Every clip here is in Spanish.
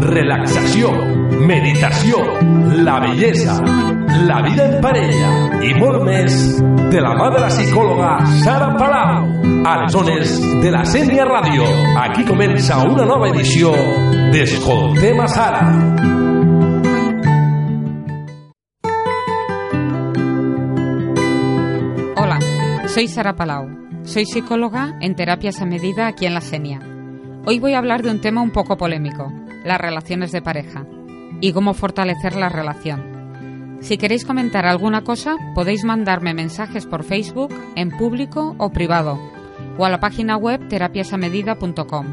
Relaxación, meditación, la belleza, la vida en pareja y molt de la la psicóloga Sara Palau a de la Senia Radio. Aquí comienza una nueva edición de a Sara. Hola, soy Sara Palau. Soy psicóloga en terapias a medida aquí en la Senia. Hoy voy a hablar de un tema un poco polémico, las relaciones de pareja y cómo fortalecer la relación. Si queréis comentar alguna cosa, podéis mandarme mensajes por Facebook, en público o privado, o a la página web terapiasamedida.com.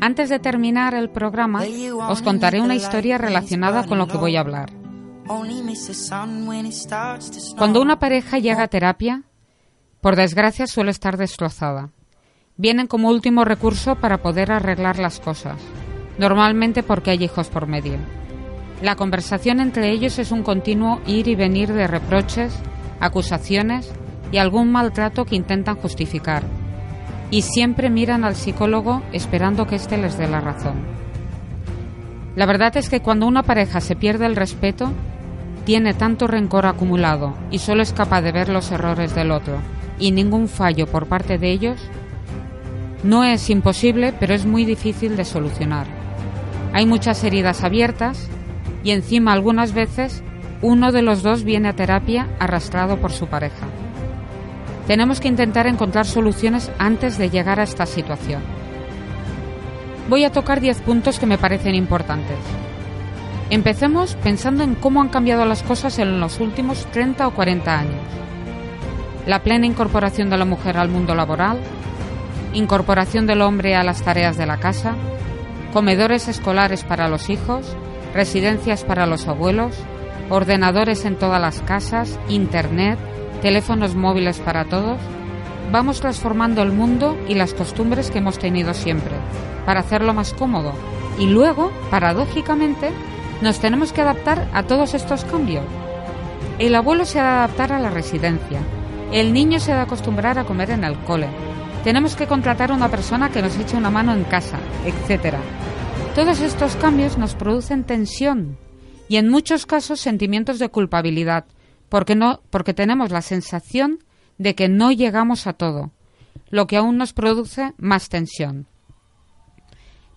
Antes de terminar el programa, os contaré una historia relacionada con lo que voy a hablar. Cuando una pareja llega a terapia, por desgracia suele estar destrozada vienen como último recurso para poder arreglar las cosas, normalmente porque hay hijos por medio. La conversación entre ellos es un continuo ir y venir de reproches, acusaciones y algún maltrato que intentan justificar, y siempre miran al psicólogo esperando que éste les dé la razón. La verdad es que cuando una pareja se pierde el respeto, tiene tanto rencor acumulado y solo es capaz de ver los errores del otro y ningún fallo por parte de ellos, no es imposible, pero es muy difícil de solucionar. Hay muchas heridas abiertas y encima algunas veces uno de los dos viene a terapia arrastrado por su pareja. Tenemos que intentar encontrar soluciones antes de llegar a esta situación. Voy a tocar 10 puntos que me parecen importantes. Empecemos pensando en cómo han cambiado las cosas en los últimos 30 o 40 años. La plena incorporación de la mujer al mundo laboral, incorporación del hombre a las tareas de la casa, comedores escolares para los hijos, residencias para los abuelos, ordenadores en todas las casas, internet, teléfonos móviles para todos, vamos transformando el mundo y las costumbres que hemos tenido siempre, para hacerlo más cómodo. Y luego, paradójicamente, nos tenemos que adaptar a todos estos cambios. El abuelo se ha de adaptar a la residencia, el niño se ha de acostumbrar a comer en el cole, tenemos que contratar a una persona que nos eche una mano en casa, etc. Todos estos cambios nos producen tensión y en muchos casos sentimientos de culpabilidad, porque no porque tenemos la sensación de que no llegamos a todo, lo que aún nos produce más tensión.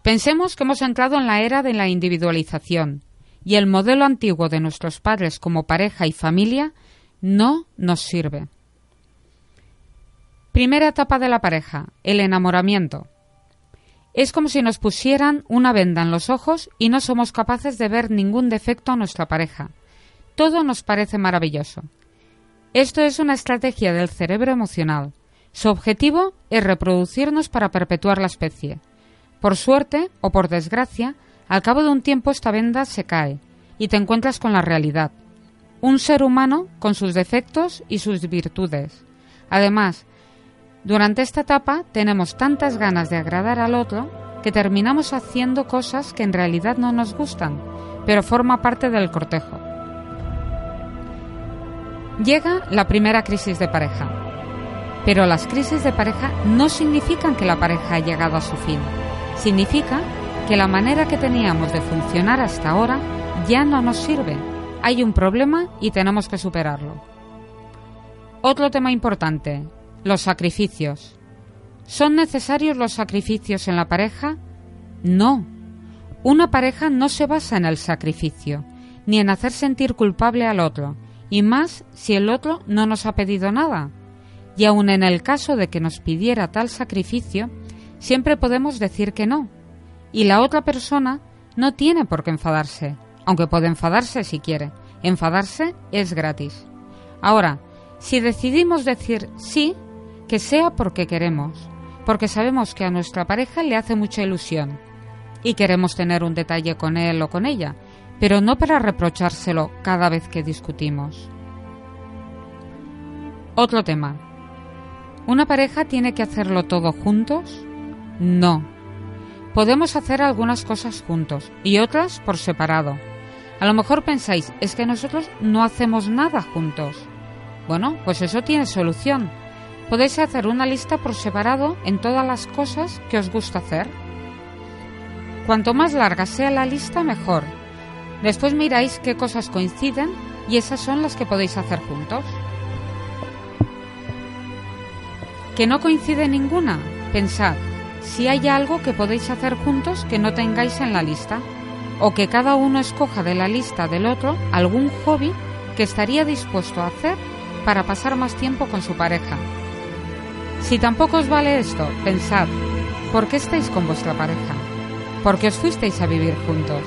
Pensemos que hemos entrado en la era de la individualización y el modelo antiguo de nuestros padres como pareja y familia no nos sirve. Primera etapa de la pareja, el enamoramiento. Es como si nos pusieran una venda en los ojos y no somos capaces de ver ningún defecto a nuestra pareja. Todo nos parece maravilloso. Esto es una estrategia del cerebro emocional. Su objetivo es reproducirnos para perpetuar la especie. Por suerte o por desgracia, al cabo de un tiempo esta venda se cae y te encuentras con la realidad. Un ser humano con sus defectos y sus virtudes. Además, durante esta etapa tenemos tantas ganas de agradar al otro que terminamos haciendo cosas que en realidad no nos gustan, pero forma parte del cortejo. Llega la primera crisis de pareja. Pero las crisis de pareja no significan que la pareja ha llegado a su fin. Significa que la manera que teníamos de funcionar hasta ahora ya no nos sirve. Hay un problema y tenemos que superarlo. Otro tema importante, los sacrificios. ¿Son necesarios los sacrificios en la pareja? No. Una pareja no se basa en el sacrificio, ni en hacer sentir culpable al otro, y más si el otro no nos ha pedido nada. Y aun en el caso de que nos pidiera tal sacrificio, siempre podemos decir que no. Y la otra persona no tiene por qué enfadarse, aunque puede enfadarse si quiere. Enfadarse es gratis. Ahora, si decidimos decir sí, que sea porque queremos, porque sabemos que a nuestra pareja le hace mucha ilusión y queremos tener un detalle con él o con ella, pero no para reprochárselo cada vez que discutimos. Otro tema. ¿Una pareja tiene que hacerlo todo juntos? No. Podemos hacer algunas cosas juntos y otras por separado. A lo mejor pensáis, es que nosotros no hacemos nada juntos. Bueno, pues eso tiene solución. Podéis hacer una lista por separado en todas las cosas que os gusta hacer. Cuanto más larga sea la lista, mejor. Después miráis qué cosas coinciden y esas son las que podéis hacer juntos. ¿Que no coincide ninguna? Pensad, si hay algo que podéis hacer juntos que no tengáis en la lista, o que cada uno escoja de la lista del otro algún hobby que estaría dispuesto a hacer para pasar más tiempo con su pareja. Si tampoco os vale esto, pensad, ¿por qué estáis con vuestra pareja? ¿Por qué os fuisteis a vivir juntos?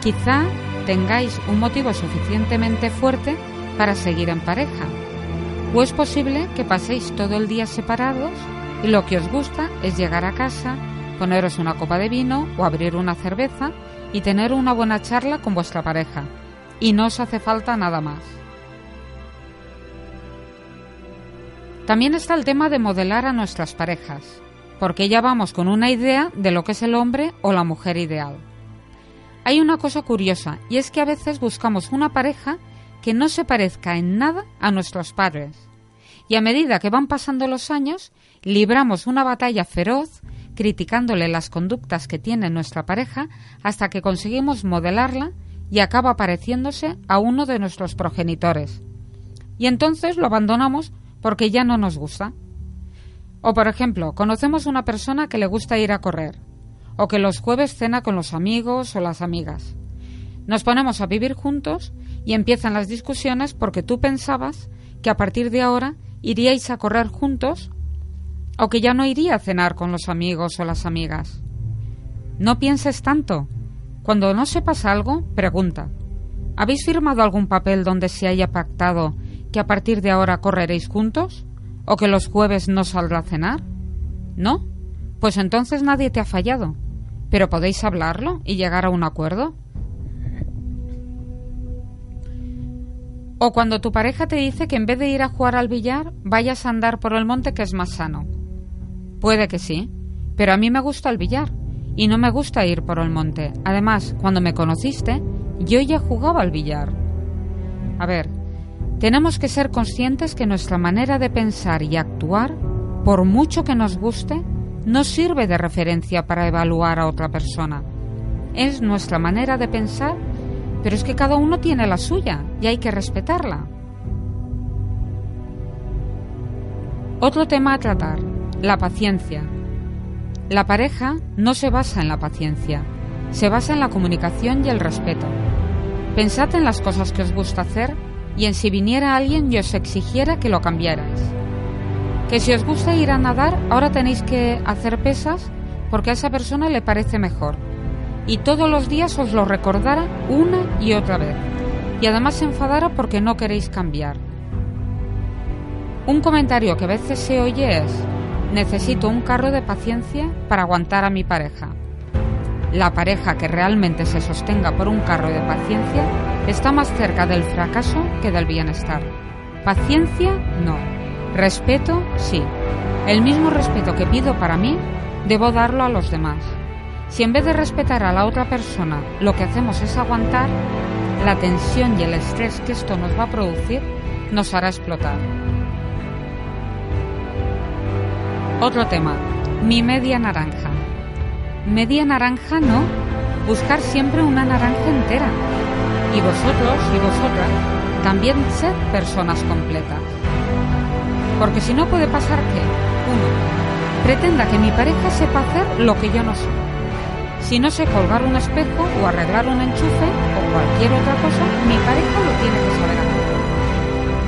Quizá tengáis un motivo suficientemente fuerte para seguir en pareja. O es posible que paséis todo el día separados y lo que os gusta es llegar a casa, poneros una copa de vino o abrir una cerveza y tener una buena charla con vuestra pareja. Y no os hace falta nada más. También está el tema de modelar a nuestras parejas, porque ya vamos con una idea de lo que es el hombre o la mujer ideal. Hay una cosa curiosa, y es que a veces buscamos una pareja que no se parezca en nada a nuestros padres. Y a medida que van pasando los años, libramos una batalla feroz criticándole las conductas que tiene nuestra pareja hasta que conseguimos modelarla y acaba pareciéndose a uno de nuestros progenitores. Y entonces lo abandonamos porque ya no nos gusta. O por ejemplo, conocemos una persona que le gusta ir a correr, o que los jueves cena con los amigos o las amigas. Nos ponemos a vivir juntos y empiezan las discusiones porque tú pensabas que a partir de ahora iríais a correr juntos o que ya no iría a cenar con los amigos o las amigas. No pienses tanto. Cuando no sepas algo, pregunta. ¿Habéis firmado algún papel donde se haya pactado que a partir de ahora correréis juntos? ¿O que los jueves no saldrá a cenar? ¿No? Pues entonces nadie te ha fallado. Pero podéis hablarlo y llegar a un acuerdo. O cuando tu pareja te dice que en vez de ir a jugar al billar, vayas a andar por el monte que es más sano. Puede que sí, pero a mí me gusta el billar y no me gusta ir por el monte. Además, cuando me conociste, yo ya jugaba al billar. A ver, tenemos que ser conscientes que nuestra manera de pensar y actuar, por mucho que nos guste, no sirve de referencia para evaluar a otra persona. Es nuestra manera de pensar, pero es que cada uno tiene la suya y hay que respetarla. Otro tema a tratar, la paciencia. La pareja no se basa en la paciencia, se basa en la comunicación y el respeto. Pensad en las cosas que os gusta hacer y en si viniera alguien y os exigiera que lo cambiarais. Que si os gusta ir a nadar, ahora tenéis que hacer pesas porque a esa persona le parece mejor. Y todos los días os lo recordara una y otra vez. Y además se enfadara porque no queréis cambiar. Un comentario que a veces se oye es, necesito un carro de paciencia para aguantar a mi pareja. La pareja que realmente se sostenga por un carro de paciencia está más cerca del fracaso que del bienestar. Paciencia, no. Respeto, sí. El mismo respeto que pido para mí, debo darlo a los demás. Si en vez de respetar a la otra persona lo que hacemos es aguantar, la tensión y el estrés que esto nos va a producir nos hará explotar. Otro tema, mi media naranja media naranja no, buscar siempre una naranja entera. Y vosotros y vosotras también sed personas completas. Porque si no puede pasar que, uno, pretenda que mi pareja sepa hacer lo que yo no sé. Si no sé colgar un espejo o arreglar un enchufe o cualquier otra cosa, mi pareja lo tiene que saber hacer.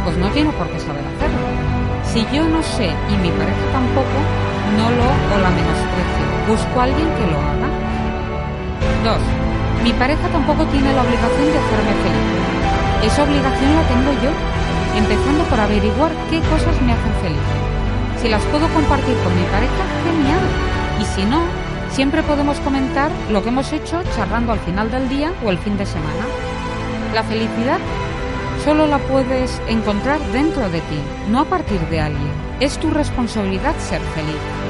Pues no tiene por qué saber hacerlo. Si yo no sé y mi pareja tampoco, no lo o la menosprecio. Busco a alguien que lo haga. 2. Mi pareja tampoco tiene la obligación de hacerme feliz. Esa obligación la tengo yo, empezando por averiguar qué cosas me hacen feliz. Si las puedo compartir con mi pareja, genial. Y si no, siempre podemos comentar lo que hemos hecho charlando al final del día o el fin de semana. La felicidad solo la puedes encontrar dentro de ti, no a partir de alguien. Es tu responsabilidad ser feliz.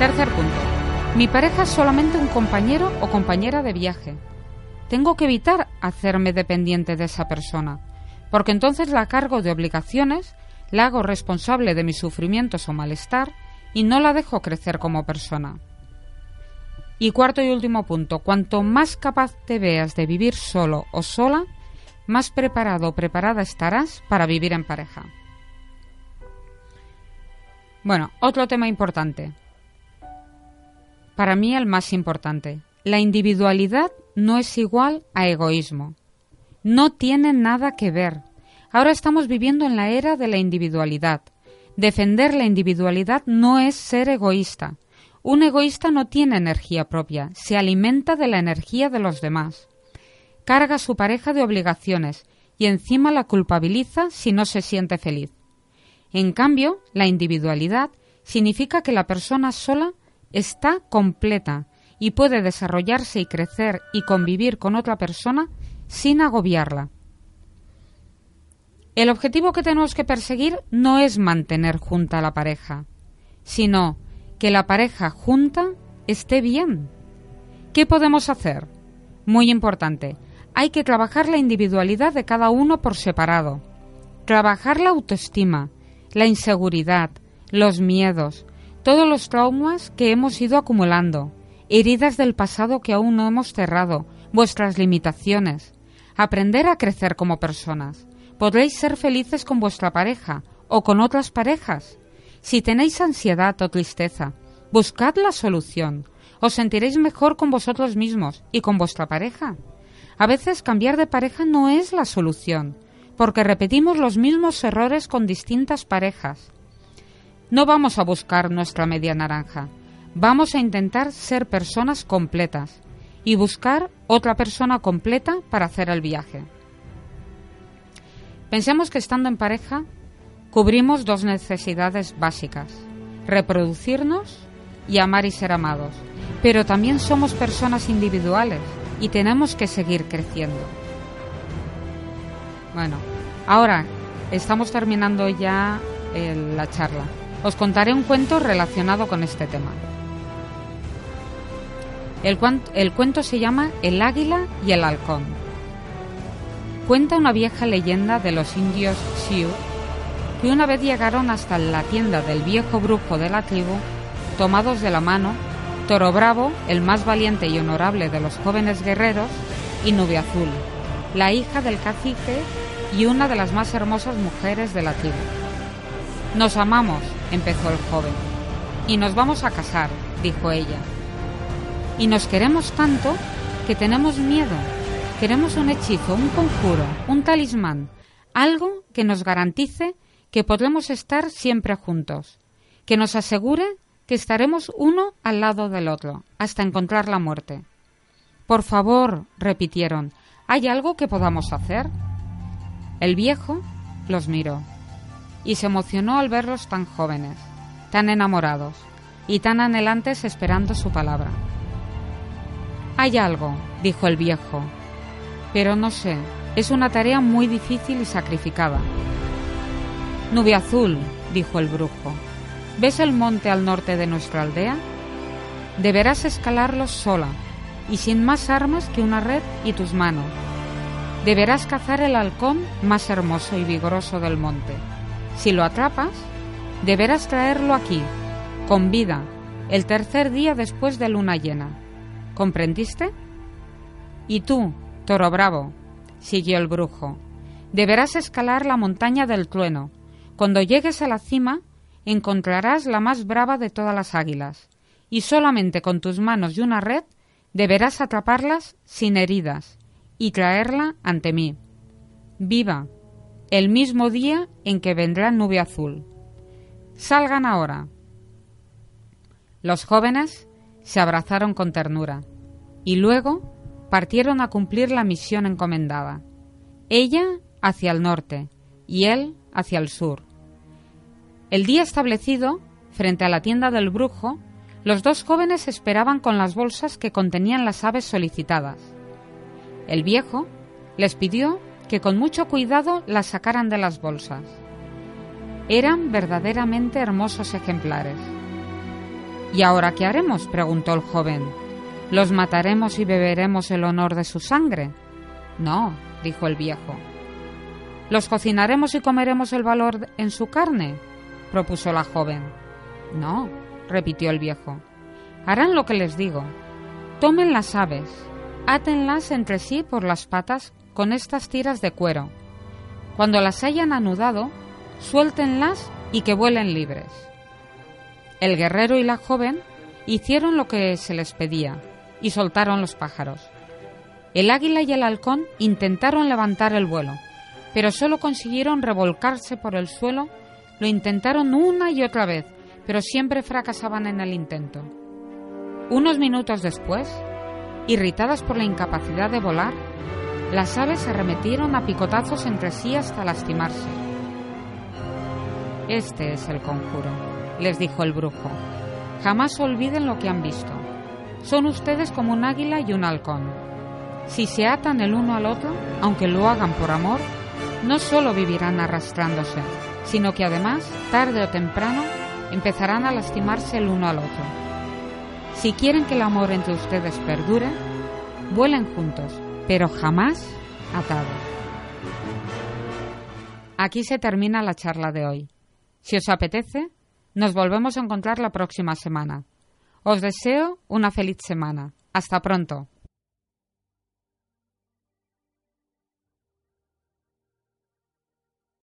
Tercer punto. Mi pareja es solamente un compañero o compañera de viaje. Tengo que evitar hacerme dependiente de esa persona, porque entonces la cargo de obligaciones, la hago responsable de mis sufrimientos o malestar y no la dejo crecer como persona. Y cuarto y último punto, cuanto más capaz te veas de vivir solo o sola, más preparado o preparada estarás para vivir en pareja. Bueno, otro tema importante. Para mí el más importante. La individualidad no es igual a egoísmo. No tiene nada que ver. Ahora estamos viviendo en la era de la individualidad. Defender la individualidad no es ser egoísta. Un egoísta no tiene energía propia, se alimenta de la energía de los demás. Carga a su pareja de obligaciones y encima la culpabiliza si no se siente feliz. En cambio, la individualidad significa que la persona sola está completa y puede desarrollarse y crecer y convivir con otra persona sin agobiarla. El objetivo que tenemos que perseguir no es mantener junta a la pareja, sino que la pareja junta esté bien. ¿Qué podemos hacer? Muy importante, hay que trabajar la individualidad de cada uno por separado, trabajar la autoestima, la inseguridad, los miedos, todos los traumas que hemos ido acumulando, heridas del pasado que aún no hemos cerrado, vuestras limitaciones, aprender a crecer como personas. Podréis ser felices con vuestra pareja o con otras parejas. Si tenéis ansiedad o tristeza, buscad la solución. Os sentiréis mejor con vosotros mismos y con vuestra pareja. A veces cambiar de pareja no es la solución, porque repetimos los mismos errores con distintas parejas. No vamos a buscar nuestra media naranja, vamos a intentar ser personas completas y buscar otra persona completa para hacer el viaje. Pensemos que estando en pareja cubrimos dos necesidades básicas, reproducirnos y amar y ser amados. Pero también somos personas individuales y tenemos que seguir creciendo. Bueno, ahora estamos terminando ya la charla. Os contaré un cuento relacionado con este tema. El, cuento se llama El águila y el halcón. Cuenta una vieja leyenda de los indios Sioux que una vez llegaron hasta la tienda del viejo brujo de la tribu, tomados de la mano, Toro Bravo, el más valiente y honorable de los jóvenes guerreros, y Nubia Azul, la hija del cacique y una de las más hermosas mujeres de la tribu. Nos amamos, empezó el joven, y nos vamos a casar, dijo ella. Y nos queremos tanto que tenemos miedo. Queremos un hechizo, un conjuro, un talismán, algo que nos garantice que podremos estar siempre juntos, que nos asegure que estaremos uno al lado del otro, hasta encontrar la muerte. Por favor, repitieron, ¿hay algo que podamos hacer? El viejo los miró y se emocionó al verlos tan jóvenes, tan enamorados y tan anhelantes esperando su palabra. Hay algo, dijo el viejo, pero no sé, es una tarea muy difícil y sacrificada. Nube azul, dijo el brujo. ¿Ves el monte al norte de nuestra aldea? Deberás escalarlo sola y sin más armas que una red y tus manos. Deberás cazar el halcón más hermoso y vigoroso del monte. Si lo atrapas, deberás traerlo aquí, con vida, el tercer día después de luna llena. ¿Comprendiste? Y tú, toro bravo, siguió el brujo, deberás escalar la montaña del trueno, cuando llegues a la cima, encontrarás la más brava de todas las águilas, y solamente con tus manos y una red deberás atraparlas sin heridas y traerla ante mí. Viva, el mismo día en que vendrá nube azul. Salgan ahora. Los jóvenes se abrazaron con ternura y luego partieron a cumplir la misión encomendada. Ella hacia el norte y él hacia el sur. El día establecido, frente a la tienda del brujo, los dos jóvenes esperaban con las bolsas que contenían las aves solicitadas. El viejo les pidió que con mucho cuidado las sacaran de las bolsas. Eran verdaderamente hermosos ejemplares. ¿Y ahora qué haremos? preguntó el joven. ¿Los mataremos y beberemos el honor de su sangre? No, dijo el viejo. ¿Los cocinaremos y comeremos el valor en su carne? propuso la joven. No, repitió el viejo. Harán lo que les digo. Tomen las aves, átenlas entre sí por las patas con estas tiras de cuero. Cuando las hayan anudado, suéltenlas y que vuelen libres. El guerrero y la joven hicieron lo que se les pedía y soltaron los pájaros. El águila y el halcón intentaron levantar el vuelo, pero solo consiguieron revolcarse por el suelo, lo intentaron una y otra vez, pero siempre fracasaban en el intento. Unos minutos después, irritadas por la incapacidad de volar, las aves se arremetieron a picotazos entre sí hasta lastimarse. Este es el conjuro, les dijo el brujo. Jamás olviden lo que han visto. Son ustedes como un águila y un halcón. Si se atan el uno al otro, aunque lo hagan por amor, no solo vivirán arrastrándose, sino que además, tarde o temprano, empezarán a lastimarse el uno al otro. Si quieren que el amor entre ustedes perdure, vuelen juntos, pero jamás atados. Aquí se termina la charla de hoy. Si os apetece, nos volvemos a encontrar la próxima semana. Os deseo una feliz semana. Hasta pronto.